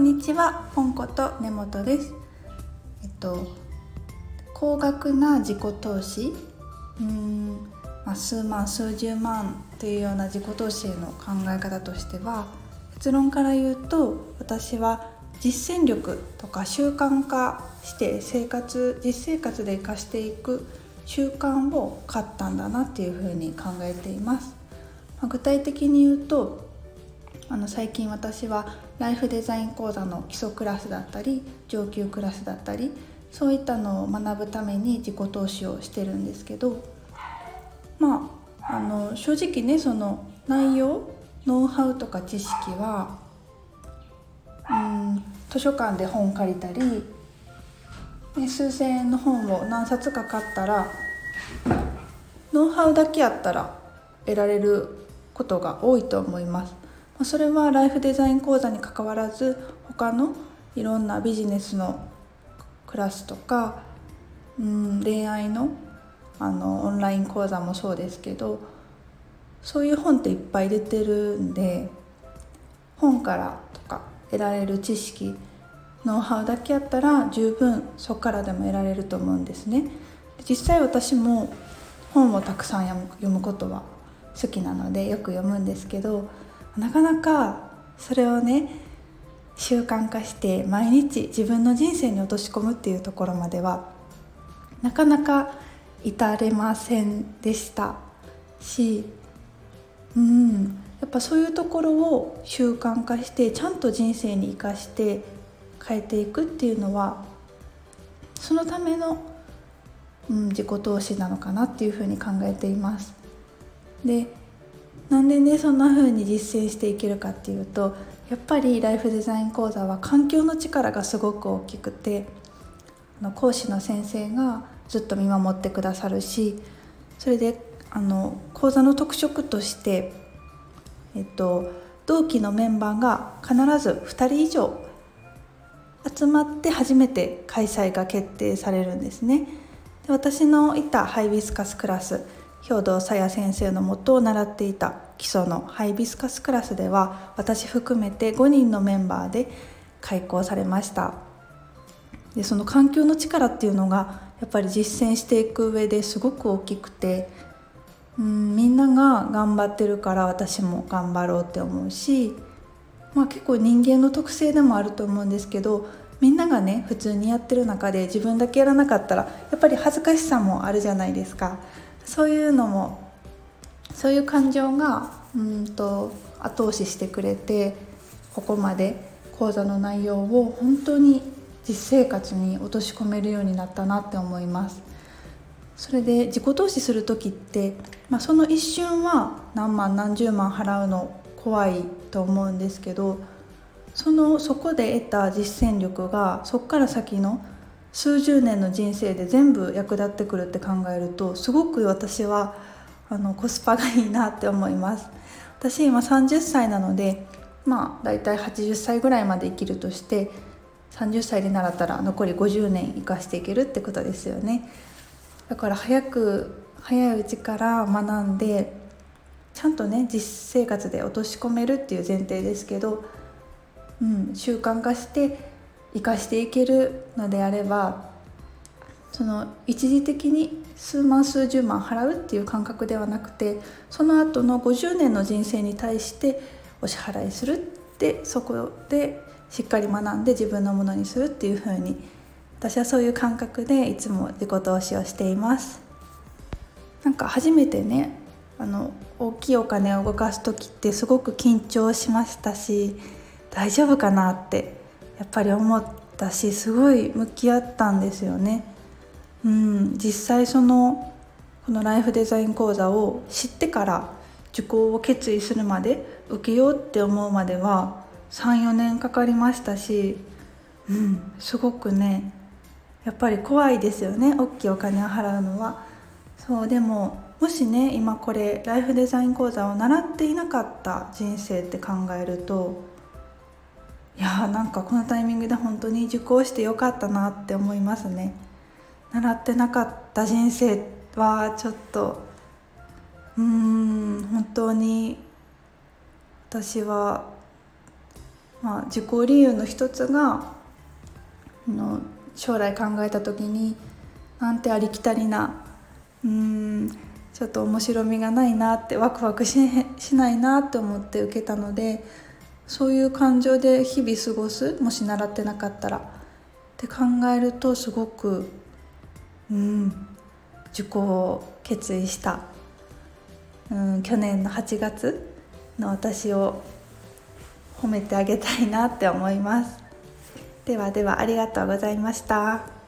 んにちは、ポンこと根本です。えっと高額な自己投資、うん、まあ、数万数十万というような自己投資への考え方としては、結論から言うと私は実践力とか習慣化して生活実生活で生かしていく習慣を買ったんだなっていうふうに考えています。ま具体的に言うとあの最近私はライフデザイン講座の基礎クラスだったり上級クラスだったりそういったのを学ぶために自己投資をしてるんですけどまああの正直ねその内容ノウハウとか知識はうん図書館で本借りたり数千円の本を何冊か買ったらノウハウだけやったら得られることが多いと思います。まそれはライフデザイン講座にかかわらず他のいろんなビジネスのクラスとか、うん、恋愛のあのオンライン講座もそうですけどそういう本っていっぱい出てるんで本からとか得られる知識ノウハウだけやったら十分そこからでも得られると思うんですね。実際私も本をたくさん読むことは好きなのでよく読むんですけどなかなかそれをね習慣化して毎日自分の人生に落とし込むっていうところまではなかなか至れませんでしたしうんやっぱそういうところを習慣化してちゃんと人生に生かして変えていくっていうのはそのための、うん、自己投資なのかなっていうふうに考えています。でなんでねそんな風に実践していけるかっていうとやっぱりライフデザイン講座は環境の力がすごく大きくて講師の先生がずっと見守ってくださるしそれであの講座の特色として、えっと、同期のメンバーが必ず2人以上集まって初めて開催が決定されるんですね。で私のいたハイビスカスクラス兵藤さや先生のもとを習っていた基礎のハイビスカスクラスでは私含めて5人のメンバーで開講されましたでその環境の力っていうのがやっぱり実践していく上ですごく大きくてうんみんなが頑張ってるから私も頑張ろうって思うし、まあ、結構人間の特性でもあると思うんですけどみんながね普通にやってる中で自分だけやらなかったらやっぱり恥ずかしさもあるじゃないですか。そういうのもそういう感情がうんと後押ししてくれてここまで講座の内容を本当に実生活に落とし込めるようになったなって思います。それで自己投資する時って、まあ、その一瞬は何万何十万払うの怖いと思うんですけどそのそこで得た実践力がそこから先の数十年の人生で全部役立ってくるって考えるとすごく私はあのコスパがいいなって思います。私今30歳なのでまあ大体80歳ぐらいまで生きるとして30歳で習ったら残り50年生かしていけるってことですよね。だから早く早いうちから学んでちゃんとね実生活で落とし込めるっていう前提ですけど、うん、習慣化して生かしていけるのであればその一時的に数万数十万払うっていう感覚ではなくてその後の50年の人生に対してお支払いするってそこでしっかり学んで自分のものにするっていう風に私はそういう感覚でいつも自己投資をしています。なんか初めてねあの大きいお金を動かす時ってすごく緊張しましたし大丈夫かなってやっぱり思ったしすごい向き合ったんですよね。うん、実際そのこのライフデザイン講座を知ってから受講を決意するまで受けようって思うまでは34年かかりましたし、うん、すごくねやっぱり怖いですよね大きいお金を払うのは。そうでももしね今これライフデザイン講座を習っていなかった人生って考えるといやーなんかこのタイミングで本当に受講してよかったなって思いますね。習ってなかった人生はちょっとうーん本当に私はまあ、自己理由の一つがの将来考えた時になんてありきたりなうーんちょっと面白みがないなってワクワクししないなって思って受けたのでそういう感情で日々過ごすもし習ってなかったらって考えるとすごくうん受講を決意したうん去年の8月の私を褒めてあげたいなって思いますではではありがとうございました。